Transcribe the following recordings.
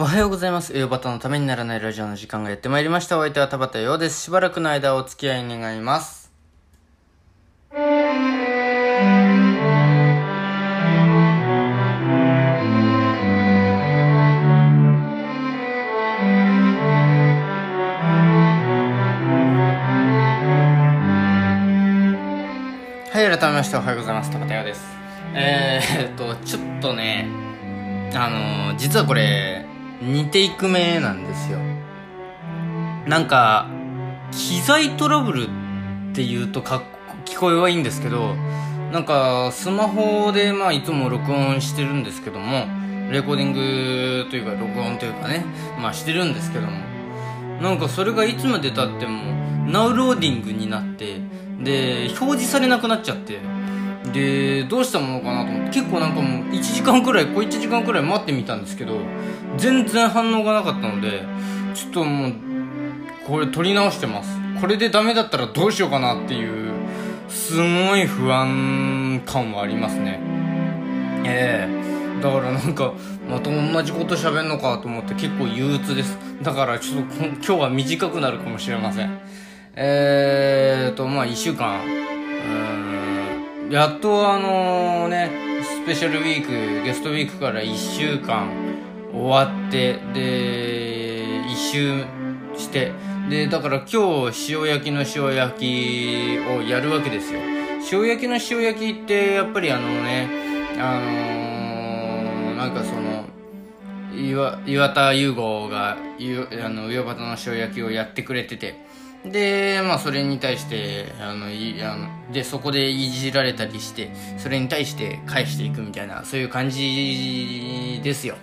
おはようございます。栄養バタのためにならないラジオの時間がやってまいりました。お相手は田畑陽です。しばらくの間お付き合い願います。はい、改めましておはようございます。田畑陽です。えー、っと、ちょっとね、あのー実はこれ、似ていく目なんですよ。なんか、機材トラブルって言うとかっこ聞こえはいいんですけど、なんか、スマホで、まあ、いつも録音してるんですけども、レコーディングというか、録音というかね、まあ、してるんですけども、なんかそれがいつまで経っても、ナウローディングになって、で、表示されなくなっちゃって、で、どうしたものかなと思って、結構なんかもう1時間くらい、小1時間くらい待ってみたんですけど、全然反応がなかったので、ちょっともう、これ撮り直してます。これでダメだったらどうしようかなっていう、すごい不安感はありますね。ええだからなんか、また同じこと喋んのかと思って結構憂鬱です。だからちょっと今日は短くなるかもしれません。えーと、まあ一週間、うん、やっとあのね、スペシャルウィーク、ゲストウィークから一週間終わって、で、一周して、で、だから今日塩焼きの塩焼きをやるわけですよ。塩焼きの塩焼きってやっぱりあのね、あのー、なんかその、岩岩田優吾があの上端の塩焼きをやってくれててでまあそれに対してあのいあのでそこでいじられたりしてそれに対して返していくみたいなそういう感じですよ。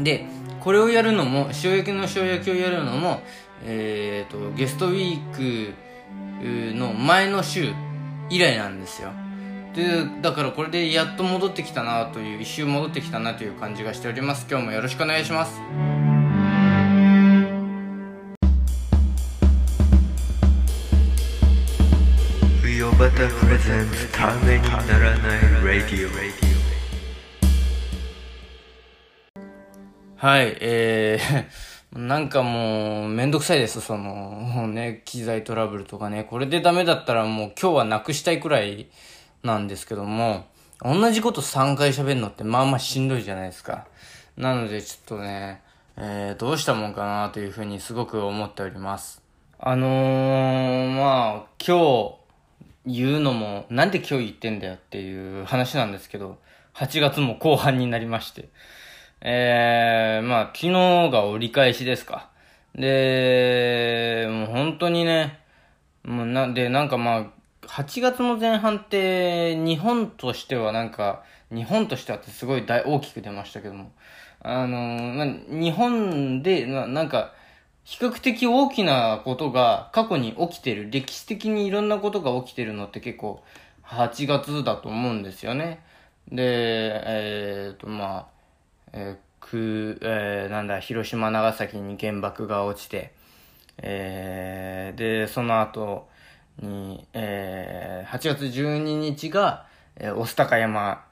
でこれをやるのも塩焼きの塩焼きをやるのもえっ、とゲストウィークの前の週以来なんですよ。でだからこれでやっと戻ってきたなという一周戻ってきたなという感じがしております。今日もよろしくお願いします。ウヨバタプレゼンツためにならないラディオはいえー、なんかもうめんどくさいです。そのね機材トラブルとかねこれでダメだったらもう今日はなくしたいくらいなんですけども同じこと3回喋るのってまあまあしんどいじゃないですか。なのでちょっとね、えー、どうしたもんかなというふうにすごく思っております。あのー、まあ今日言うのもなんで今日言ってんだよっていう話なんですけど8月も後半になりましてえー、まあ、昨日が折り返しですか。で、もう本当にね、もうなで、なんかまあ、8月の前半って、日本としてはなんか、日本としてはってすごい大大きく出ましたけども、あのまあ、日本でな、なんか、比較的大きなことが過去に起きてる、歴史的にいろんなことが起きてるのって結構、8月だと思うんですよね。で、えー、と、まあ、えーくえーなんだ、広島、長崎に原爆が落ちて、えーで、その後に、えー8月12日が、えー、御巣鷹山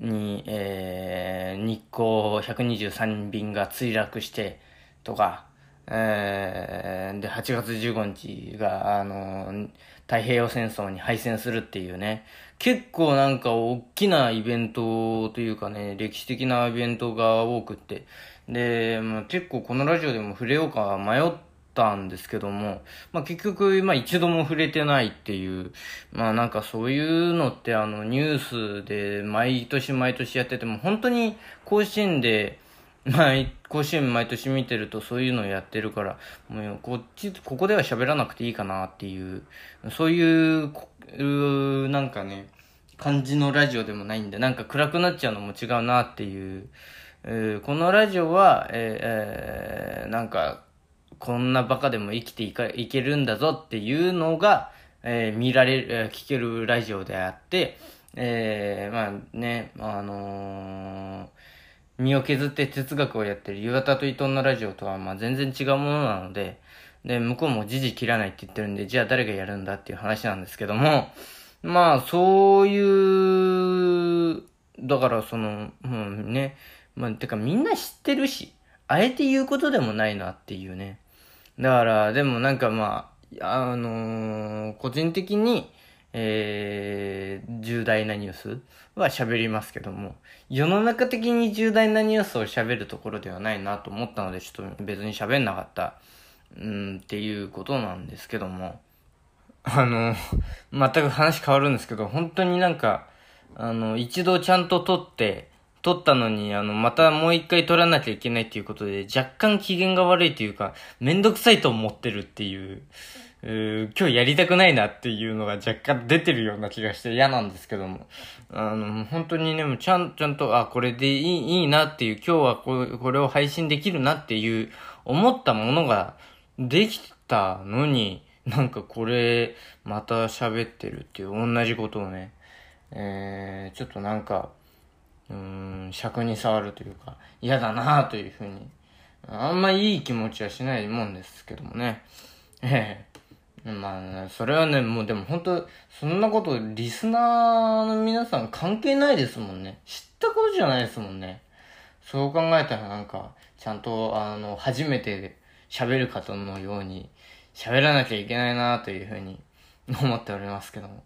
に、えー日航123便が墜落して、とか、えーで、8月15日が、あの、太平洋戦争に敗戦するっていうね、結構なんか大きなイベントというかね、歴史的なイベントが多くって、で、まあ、結構このラジオでも触れようか迷ったんですけども、まあ結局、まあ一度も触れてないっていう、まあなんかそういうのってあのニュースで毎年毎年やってても本当に甲子園で、毎、甲子園毎年見てるとそういうのをやってるから、もうこっち、ここでは喋らなくていいかなっていう、そういう、うなんかね、感じのラジオでもないんで、なんか暗くなっちゃうのも違うなっていう、えーこのラジオは、えーえーなんか、こんなバカでも生きていかいけるんだぞっていうのが、えー見られる、え聞けるラジオであって、えーまあね、あのー身を削って哲学をやってる岩田と伊藤のラジオとはまあ全然違うものなので、で、向こうも時事切らないって言ってるんで、じゃあ誰がやるんだっていう話なんですけども、まあそういう、だからその、もうね、まあ、てかみんな知ってるし、あえて言うことでもないなっていうね。だから、でもなんかまあ、あのー個人的に、えー、重大なニュースは喋りますけども、世の中的に重大なニュースを喋るところではないなと思ったので、ちょっと別に喋んなかった、うん、っていうことなんですけども、あの、全く話変わるんですけど、本当になんか、あの、一度ちゃんと撮って、撮ったのに、あの、またもう一回撮らなきゃいけないっていうことで、若干機嫌が悪いというか、めんどくさいと思ってるっていう、今日やりたくないなっていうのが若干出てるような気がして嫌なんですけども。あの、本当にね、ちゃん、ちゃんと、あ、これでいい、いいなっていう、今日はこれこれを配信できるなっていう、思ったものができたのに、なんかこれ、また喋ってるっていう、同じことをね、えー、ちょっとなんか、うん、尺に触るというか、嫌だなというふうに、あんまいい気持ちはしないもんですけどもね。ええまあね、それはね、もうでも本当そんなこと、リスナーの皆さん関係ないですもんね。知ったことじゃないですもんね。そう考えたらなんか、ちゃんと、あの、初めて喋る方のように喋らなきゃいけないなというふうに思っておりますけども。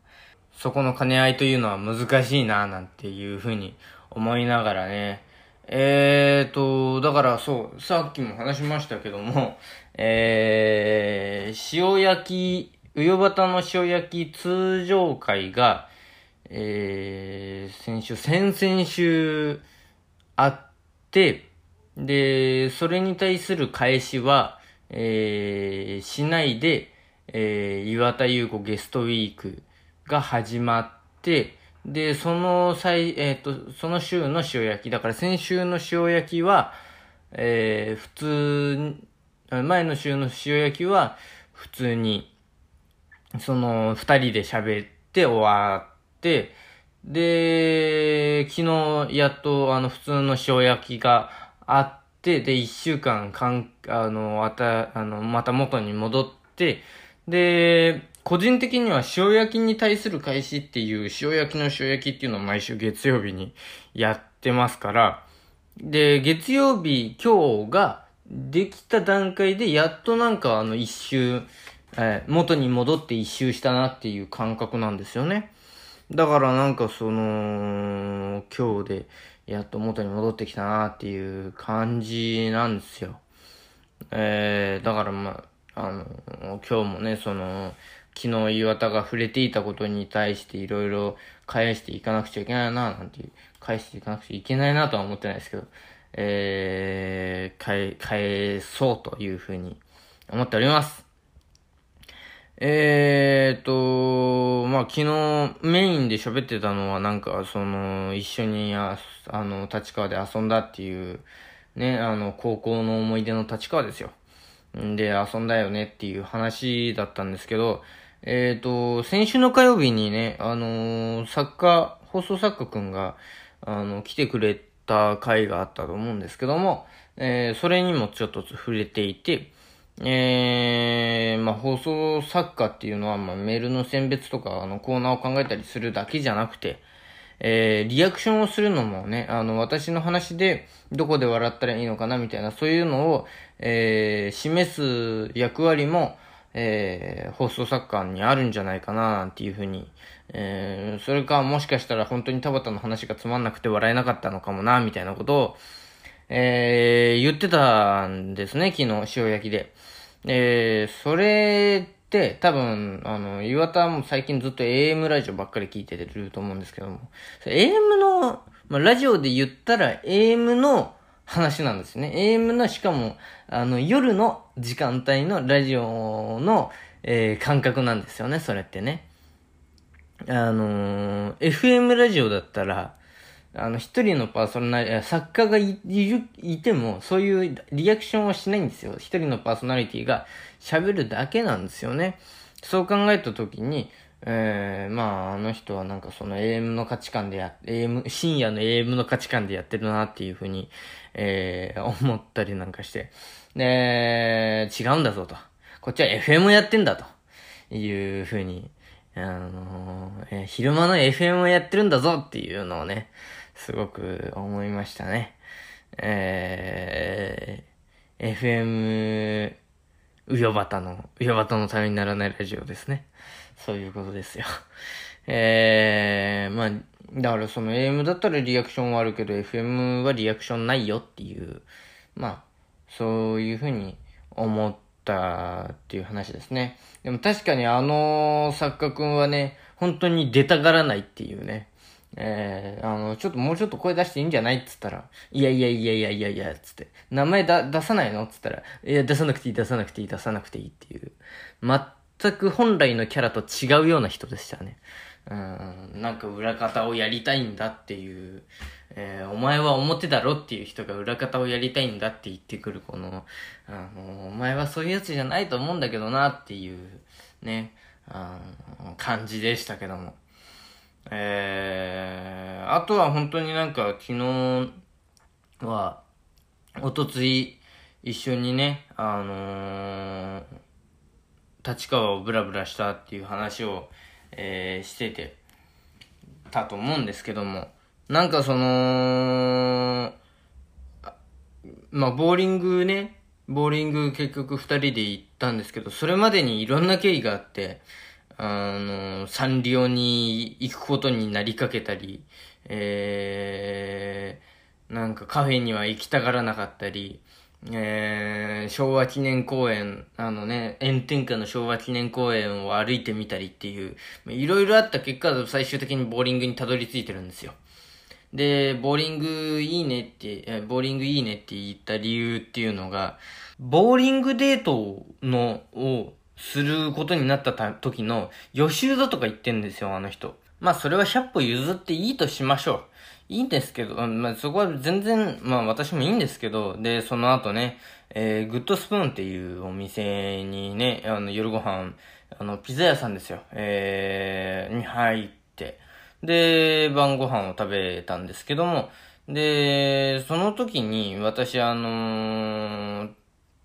そこの兼ね合いというのは難しいななんていうふうに思いながらね。えーと、だからそう、さっきも話しましたけども、えー、塩焼き、うよばたの塩焼き通常会が、えー、先週、先々週あって、で、それに対する返しは、えー、しないで、えー、岩田優子ゲストウィークが始まって、で、その際、えっ、と、その週の塩焼き、だから先週の塩焼きは、えー、普通に、前の週の塩焼きは、普通に、その、二人で喋って終わって、で、昨日、やっと、あの、普通の塩焼きがあって、で、一週間、かん、あの、また、あの、また元に戻って、で、個人的には塩焼きに対する返しっていう、塩焼きの塩焼きっていうのを毎週月曜日にやってますから、で、月曜日、今日ができた段階で、やっとなんかあの一周、えー元に戻って一周したなっていう感覚なんですよね。だからなんかその、今日でやっと元に戻ってきたなっていう感じなんですよ。えー、だからまあ、あの、今日もね、その、昨日岩田が触れていたことに対していろいろ返していかなくちゃいけないな、なんていう、返していかなくちゃいけないなとは思ってないですけど、えー、返、返そうというふうに思っております。えーと、まあ、昨日メインで喋ってたのはなんか、その、一緒にあ、あの、立川で遊んだっていう、ね、あの、高校の思い出の立川ですよ。んで、遊んだよねっていう話だったんですけど、えーと、先週の火曜日にね、あの作家、放送作家くんが、あの、来てくれた回があったと思うんですけども、えーそれにもちょっと触れていて、えー、まあ、放送作家っていうのは、まあ、メールの選別とか、あの、コーナーを考えたりするだけじゃなくて、えー、リアクションをするのもね、あの、私の話で、どこで笑ったらいいのかな、みたいな、そういうのを、えー、示す役割も、えー、放送作家にあるんじゃないかな、なんていうふうに、えー、それか、もしかしたら本当に田畑の話がつまんなくて笑えなかったのかもな、みたいなことを、えー、言ってたんですね、昨日、塩焼きで。えー、それって、多分、あの、岩田も最近ずっと AM ラジオばっかり聞いてると思うんですけども、AM の、まあ、ラジオで言ったら AM の話なんですね。AM の、しかも、あの、夜の時間帯のラジオの、えー感覚なんですよね、それってね。あのー FM ラジオだったら、あの、一人のパーソナリティ、作家がい、いても、そういうリアクションはしないんですよ。一人のパーソナリティが喋るだけなんですよね。そう考えたときに、えー、まあ、あの人はなんかその AM の価値観でや、AM、深夜の AM の価値観でやってるなっていうふうに、えー、思ったりなんかして。で、違うんだぞと。こっちは FM やってんだと。いうふうに、あのー昼間の FM をやってるんだぞっていうのをね、すごく思いましたね。えー、FM、うよばたの、うよばたのためにならないラジオですね。そういうことですよ。えー、まあ、だからその AM だったらリアクションはあるけど、FM はリアクションないよっていう、まあ、そういうふうに思ってたっていう話ですね。でも確かにあの作家くんはね、本当に出たがらないっていうね。えー、あの、ちょっともうちょっと声出していいんじゃないっつったら、いやいやいやいやいやいや、つって、名前だ出さないのっつったら、いや、出さなくていい、出さなくていい、出さなくていいっていう、全く本来のキャラと違うような人でしたね。うん、なんか裏方をやりたいんだっていう、えー、お前は表だろっていう人が裏方をやりたいんだって言ってくるこの、あの、お前はそういうやつじゃないと思うんだけどなっていう、ね、あの感じでしたけども。えー、あとは本当になんか昨日は、おとつい一緒にね、あのー、立川をブラブラしたっていう話を、えー、してて、たと思うんですけども、なんかその、まあ、ボーリングね、ボーリング結局二人で行ったんですけど、それまでにいろんな経緯があって、あの、サンリオに行くことになりかけたり、えー、なんかカフェには行きたがらなかったり、えー、昭和記念公園、あのね、炎天下の昭和記念公園を歩いてみたりっていう、いろいろあった結果、最終的にボーリングにたどり着いてるんですよ。で、ボーリングいいねって、ボーリングいいねって言った理由っていうのが、ボーリングデートの、をすることになった時の予習だとか言ってんですよ、あの人。まあそれは100歩譲っていいとしましょう。いいんですけど、まあそこは全然、まあ私もいいんですけど、で、その後ね、えー、グッドスプーンっていうお店にね、あの夜ご飯、あの、ピザ屋さんですよ、えー、に入って、で、晩ご飯を食べたんですけども、で、その時に私あのー、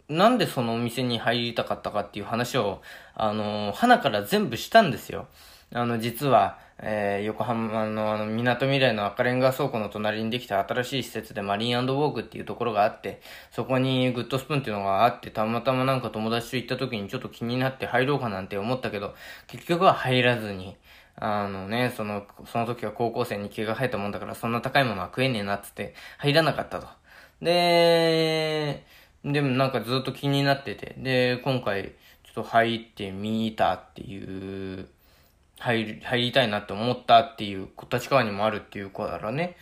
なんでそのお店に入りたかったかっていう話を、あの、花から全部したんですよ。あの、実は、えー、横浜のあの、港未来の赤レンガ倉庫の隣にできた新しい施設でマリンウォークっていうところがあって、そこにグッドスプーンっていうのがあって、たまたまなんか友達と行った時にちょっと気になって入ろうかなんて思ったけど、結局は入らずに、あのね、その、その時は高校生に毛が生えたもんだから、そんな高いものは食えねえなっつって入らなかったと。で、でもなんかずっと気になってて、で、今回ちょっと入ってみたっていう、入り、入りたいなって思ったっていう、立川にもあるっていう子だからね、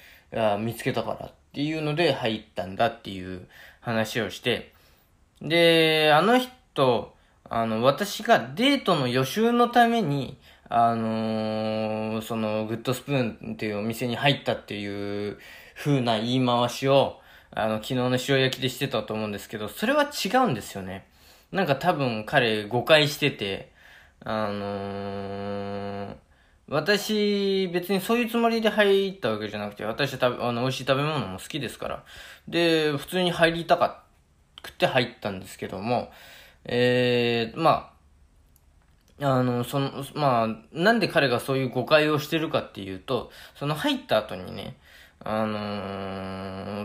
見つけたからっていうので入ったんだっていう話をして、で、あの人、あの、私がデートの予習のために、あのー、その、グッドスプーンっていうお店に入ったっていう風な言い回しを、あの、昨日の塩焼きでしてたと思うんですけど、それは違うんですよね。なんか多分彼誤解してて、あのー、私、別にそういうつもりで入ったわけじゃなくて、私食べ、あの、美味しい食べ物も好きですから。で、普通に入りたかくて入ったんですけども、えー、まあ、あの、その、まあ、なんで彼がそういう誤解をしてるかっていうと、その入った後にね、あの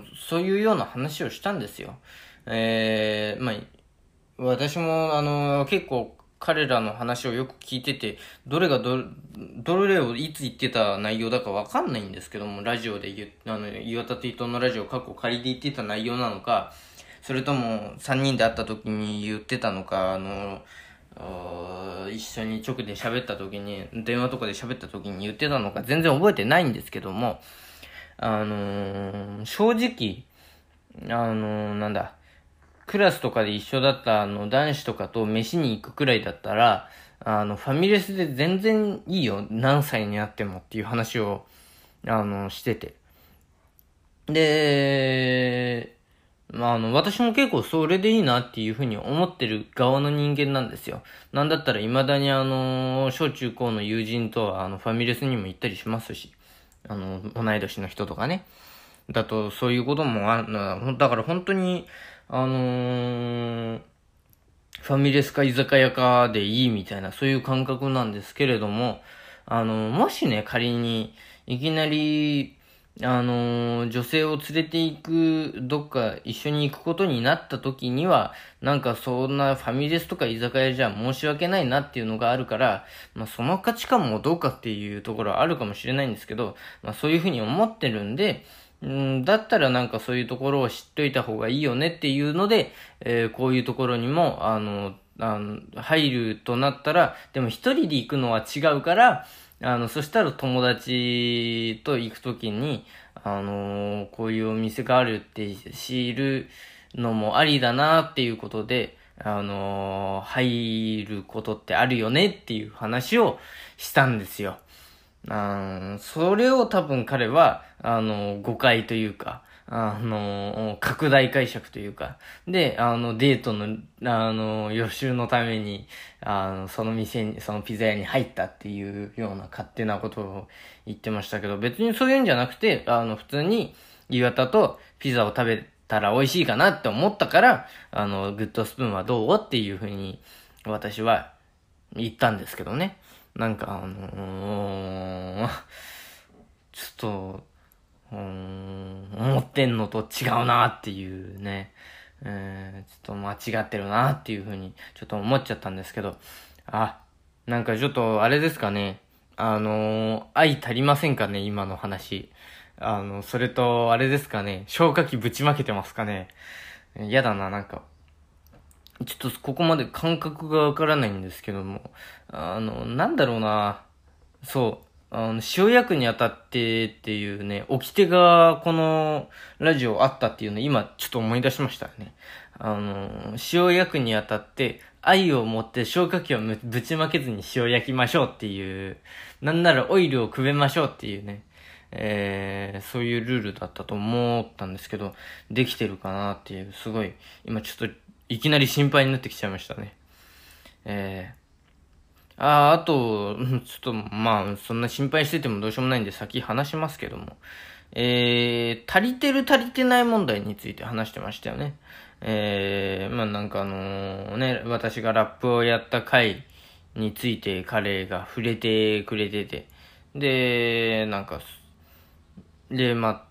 ー、そういうような話をしたんですよ。えー、まあ、私も、あのー、結構彼らの話をよく聞いてて、どれがど、どれをいつ言ってた内容だかわかんないんですけども、ラジオで言あの、岩田と伊藤のラジオ過去仮で言ってた内容なのか、それとも3人で会った時に言ってたのか、あの一緒に直で喋った時に、電話とかで喋った時に言ってたのか全然覚えてないんですけども、あのー、正直、あのー、なんだ、クラスとかで一緒だったあの男子とかと飯に行くくらいだったら、あの、ファミレスで全然いいよ。何歳になってもっていう話を、あの、してて。で、まあ、あの、私も結構それでいいなっていうふうに思ってる側の人間なんですよ。なんだったら未だにあの、小中高の友人とはあの、ファミレスにも行ったりしますし。あの、同い年の人とかね。だと、そういうこともある、だから本当に、あのー、ファミレスか居酒屋かでいいみたいな、そういう感覚なんですけれども、あの、もしね、仮に、いきなり、あのー女性を連れて行く、どっか一緒に行くことになった時には、なんかそんなファミレスとか居酒屋じゃ申し訳ないなっていうのがあるから、まあその価値観もどうかっていうところはあるかもしれないんですけど、まあそういうふうに思ってるんで、ん、だったらなんかそういうところを知っといた方がいいよねっていうので、えーこういうところにも、あの、あの、入るとなったら、でも一人で行くのは違うから、あの、そしたら友達と行くときに、あのこういうお店があるって知るのもありだなっていうことで、あの入ることってあるよねっていう話をしたんですよ。あーそれを多分彼は、あの、誤解というか、あの、拡大解釈というか、で、あの、デートの、あの、予習のために、あの、その店に、そのピザ屋に入ったっていうような勝手なことを言ってましたけど、別にそういうんじゃなくて、あの、普通に岩田とピザを食べたら美味しいかなって思ったから、あの、グッドスプーンはどうっていうふうに、私は言ったんですけどね。なんか、あのーちょっと、うん、思ってんのと違うなっていうね、えー、ちょっと間違ってるなっていうふうに、ちょっと思っちゃったんですけど、あ、なんかちょっと、あれですかね、あのー愛足りませんかね、今の話。あの、それと、あれですかね、消火器ぶちまけてますかね。嫌だな、なんか。ちょっとここまで感覚がわからないんですけども、あの、なんだろうな、そう、あの、塩役にあたってっていうね、掟がこのラジオあったっていうの今ちょっと思い出しましたね。あの、塩役にあたって愛を持って消火器をぶちまけずに塩焼きましょうっていう、なんならオイルをくべましょうっていうね、えー、そういうルールだったと思ったんですけど、できてるかなっていう、すごい、今ちょっといきなり心配になってきちゃいましたね。えー、ああと、ちょっと、まあ、そんな心配しててもどうしようもないんで先話しますけども。えー、足りてる足りてない問題について話してましたよね。えー、まあなんかあのね、私がラップをやった回について彼が触れてくれてて。で、なんか、で、まあ、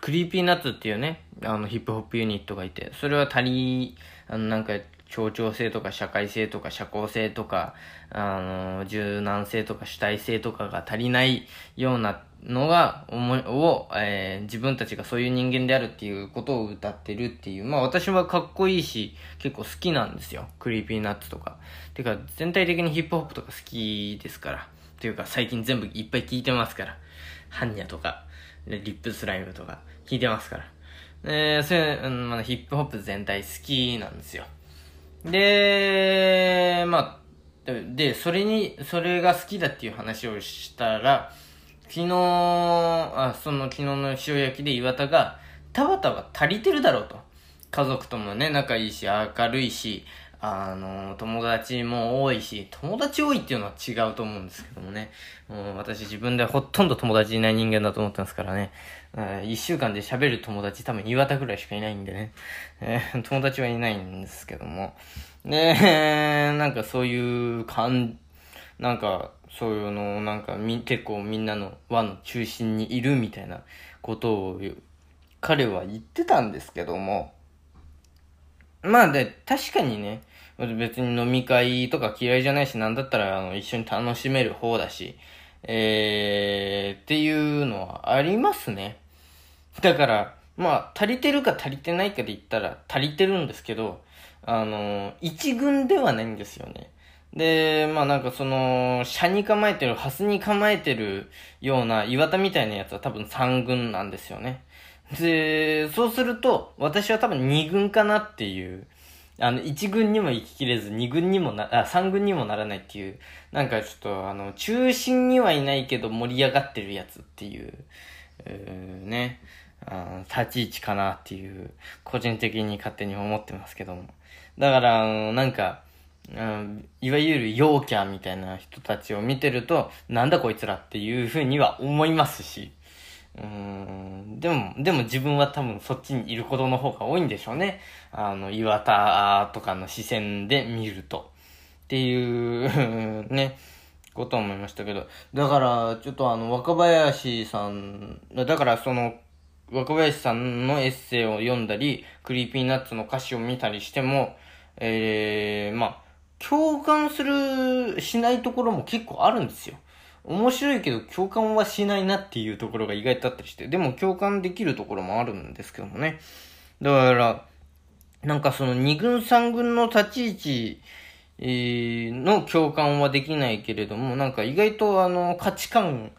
クリーピーナッツっていうね、あのヒップホップユニットがいて、それは足り、あのなんか協調性とか社会性とか社交性とか、あの、柔軟性とか主体性とかが足りないようなのが、思いを、えー自分たちがそういう人間であるっていうことを歌ってるっていう。まあ私はかっこいいし、結構好きなんですよ。クリーピーナッツとか。てか、全体的にヒップホップとか好きですから。っていうか最近全部いっぱい聞いてますから。ハンニャとか、リップスライムとか聞いてますから。えー、それ、うんまあ、ヒップホップ全体好きなんですよ。で、まあ、で、それに、それが好きだっていう話をしたら、昨日、あ、その昨日の塩焼きで岩田が、たばたば足りてるだろうと。家族ともね、仲いいし、明るいし、あの、友達も多いし、友達多いっていうのは違うと思うんですけどもね。もう私自分でほとんど友達いない人間だと思ってますからね。一週間で喋る友達多分岩田ぐらいしかいないんでね。えー友達はいないんですけども。ねなんかそういう感、なんかそういうの、なんかみ、結構みんなの輪の中心にいるみたいなことを彼は言ってたんですけども。まあで、確かにね、別に飲み会とか嫌いじゃないし、なんだったらあの一緒に楽しめる方だし、えー、っていうのはありますね。だから、まあ、足りてるか足りてないかで言ったら足りてるんですけど、あの、一軍ではないんですよね。で、まあなんかその、車に構えてる、ハスに構えてるような岩田みたいなやつは多分三軍なんですよね。で、そうすると、私は多分二軍かなっていう、あの、一軍にも行ききれず、二軍にもな、あ、三軍にもならないっていう、なんかちょっと、あの、中心にはいないけど盛り上がってるやつっていう、うね、あ立ち位置かなっていう、個人的に勝手に思ってますけども。だから、なんか、うんいわゆる陽キャみたいな人たちを見てると、なんだこいつらっていうふうには思いますし、うーんでも、でも自分は多分そっちにいることの方が多いんでしょうね。あの、岩田とかの視線で見ると。っていう、ね、ことは思いましたけど。だから、ちょっとあの、若林さん、だからその、若林さんのエッセイを読んだり、 Creepy Nuts の歌詞を見たりしても、えー、まあ、共感する、しないところも結構あるんですよ。面白いけど共感はしないなっていうところが意外とあったりして、でも共感できるところもあるんですけどもね。だから、なんかその二軍三軍の立ち位置、の共感はできないけれども、なんか意外とあの価値観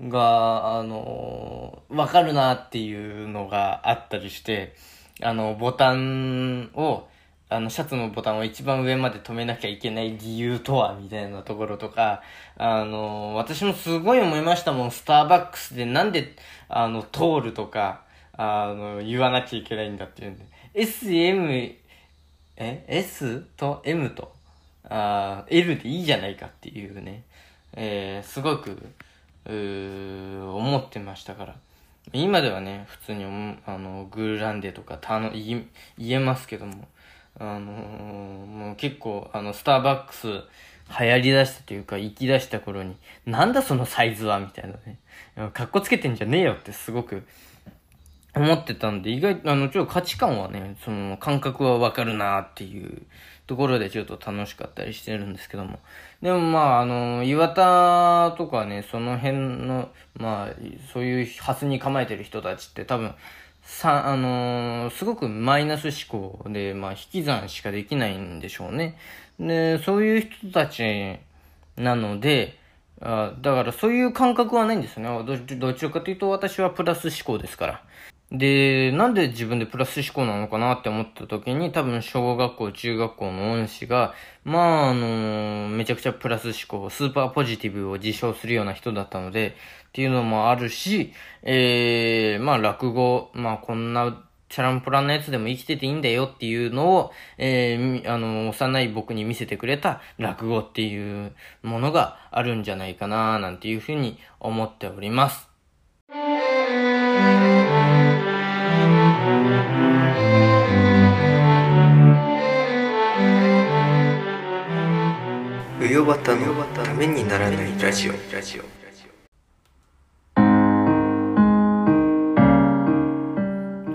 が、あの、わかるなっていうのがあったりして、あの、ボタンを、あの、シャツのボタンを一番上まで止めなきゃいけない理由とは、みたいなところとか、あの、私もすごい思いましたもん、スターバックスでなんで、あの、通るとか、あの、言わなきゃいけないんだっていうんで。SM、え ?S と？M と、あ L でいいじゃないかっていうね、えー、すごく、思ってましたから。今ではね、普通に、あの、グーランデとかたのい言えますけども、あのーもう結構、あの、スターバックス流行り出したというか、行き出した頃に、なんだそのサイズはみたいなね。かっこつけてんじゃねえよってすごく思ってたんで、意外と、あの、ちょっと価値観はね、その、感覚はわかるなっていうところでちょっと楽しかったりしてるんですけども。でもまあ、あの、岩田とかね、その辺の、まあ、そういうハスに構えてる人たちって多分、さ、あのすごくマイナス思考で、まあ、引き算しかできないんでしょうね。で、そういう人たちなので、あだからそういう感覚はないんですよね。どどちらかというと私はプラス思考ですから。で、なんで自分でプラス思考なのかなって思った時に、多分小学校、中学校の恩師が、まあ、あのめちゃくちゃプラス思考、スーパーポジティブを自称するような人だったので、っていうのもあるし、えー、まあ落語、まあこんな、チャランポランなやつでも生きてていいんだよっていうのを、えー、あの、幼い僕に見せてくれた落語っていうものがあるんじゃないかななんていうふうに思っております。うよばたのためにならないラジオ。ラジオ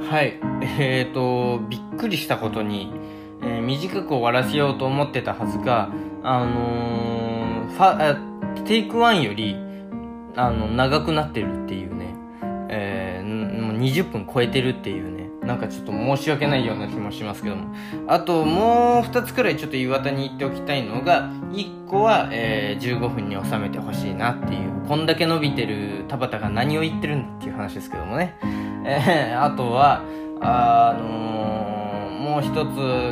はい。えーと、びっくりしたことに、えー短く終わらせようと思ってたはずが、あのー、ファ、あテイクワンより、あの、長くなってるっていうね、えーもう20分超えてるっていうね、なんかちょっと申し訳ないような気もしますけども。あと、もう2つくらいちょっと岩田に言っておきたいのが、1個は、えー15分に収めてほしいなっていう、こんだけ伸びてる田畑が何を言ってるんだっていう話ですけどもね。えーあとは、あのーもう一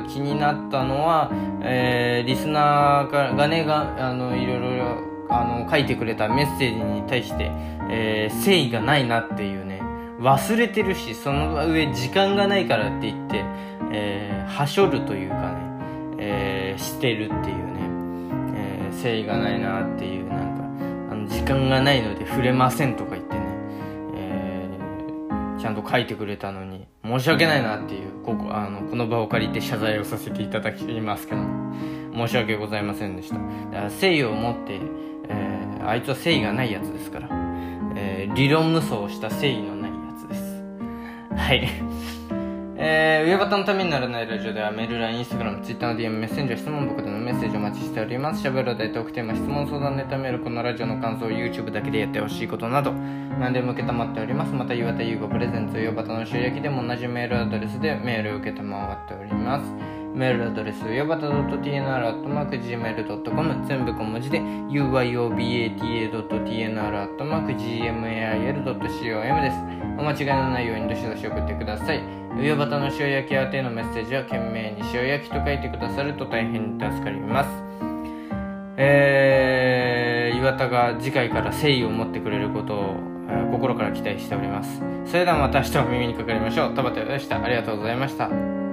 つ気になったのは、えーリスナーががねが、あの、いろいろ、あの、書いてくれたメッセージに対して、えー誠意がないなっていうね、忘れてるし、その上時間がないからって言って、えーはしょるというかね、えーしてるっていうね、えー誠意がないなっていう、なんか、あの、時間がないので触れませんとか言ってね、えーちゃんと書いてくれたのに、申し訳ないなっていう、ここ、あの、この場を借りて謝罪をさせていただきますけど、申し訳ございませんでした。誠意を持って、えーあいつは誠意がないやつですから、えー理論無双をした誠意の。はい。えー、上端のためにならないラジオではメール、LINE、Instagram、Twitter の DM、メッセンジャー、質問箱でのメッセージをお待ちしております。しゃべる大トークテーマ、質問、相談、ネタメール、このラジオの感想、YouTube だけでやってほしいことなど、何でも受けたまっております。また、岩田優吾プレゼンツ、上端の収益でも同じメールアドレスでメールを受けたまわっております。メールアドレス、よばた .tnr.gmail.com 全部小文字で、uyobata.tnr.gmail.com です。お間違いのないようにどしどし送ってください。よばたの塩焼き宛てのメッセージは懸命に塩焼きと書いてくださると大変助かります。えー、岩田が次回から誠意を持ってくれることを、えー心から期待しております。それではまた明日お耳にかかりましょう。田畑でした。ありがとうございました。